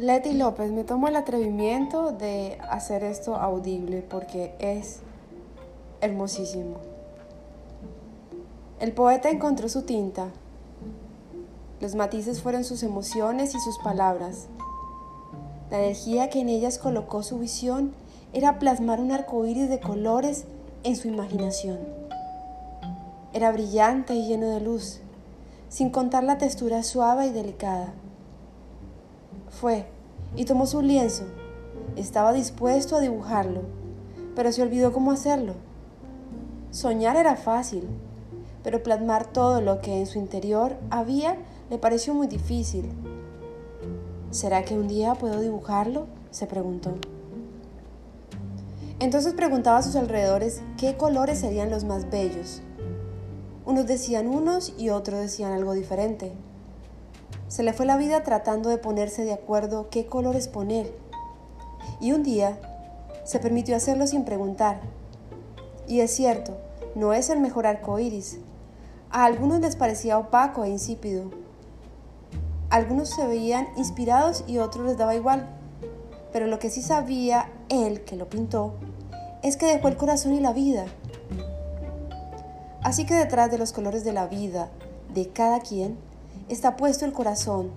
Leti López, me tomo el atrevimiento de hacer esto audible porque es hermosísimo. El poeta encontró su tinta. Los matices fueron sus emociones y sus palabras. La energía que en ellas colocó su visión era plasmar un arco iris de colores en su imaginación. Era brillante y lleno de luz, sin contar la textura suave y delicada. Fue y tomó su lienzo. Estaba dispuesto a dibujarlo, pero se olvidó cómo hacerlo. Soñar era fácil, pero plasmar todo lo que en su interior había le pareció muy difícil. ¿Será que un día puedo dibujarlo? se preguntó. Entonces preguntaba a sus alrededores qué colores serían los más bellos. Unos decían unos y otros decían algo diferente. Se le fue la vida tratando de ponerse de acuerdo qué colores poner. Y un día se permitió hacerlo sin preguntar. Y es cierto, no es el mejor arco iris. A algunos les parecía opaco e insípido. Algunos se veían inspirados y otros les daba igual. Pero lo que sí sabía él, que lo pintó, es que dejó el corazón y la vida. Así que detrás de los colores de la vida de cada quien está puesto el corazón.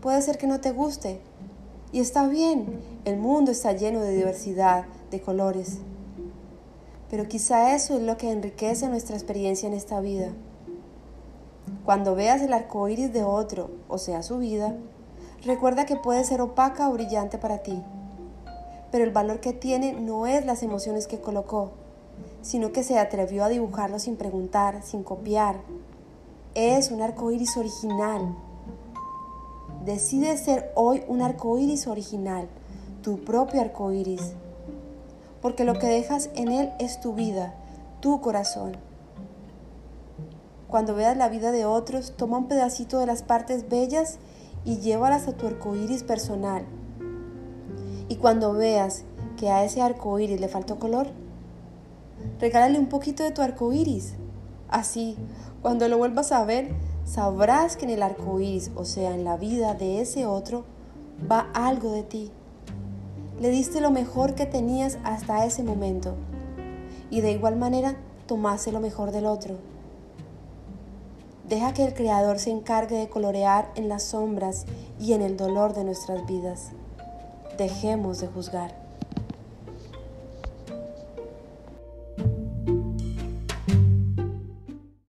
Puede ser que no te guste. Y está bien, el mundo está lleno de diversidad, de colores. Pero quizá eso es lo que enriquece nuestra experiencia en esta vida. Cuando veas el arco iris de otro, o sea, su vida, recuerda que puede ser opaca o brillante para ti. Pero el valor que tiene no es las emociones que colocó, sino que se atrevió a dibujarlo sin preguntar, sin copiar, es un arco iris original. Decide ser hoy un arco iris original, tu propio arco iris, porque lo que dejas en él es tu vida, tu corazón. Cuando veas la vida de otros, toma un pedacito de las partes bellas y llévalas a tu arco iris personal. Y cuando veas que a ese arco iris le faltó color, regálale un poquito de tu arco iris. Así, cuando lo vuelvas a ver, sabrás que en el arco o sea, en la vida de ese otro, va algo de ti. Le diste lo mejor que tenías hasta ese momento y de igual manera tomaste lo mejor del otro. Deja que el Creador se encargue de colorear en las sombras y en el dolor de nuestras vidas. Dejemos de juzgar.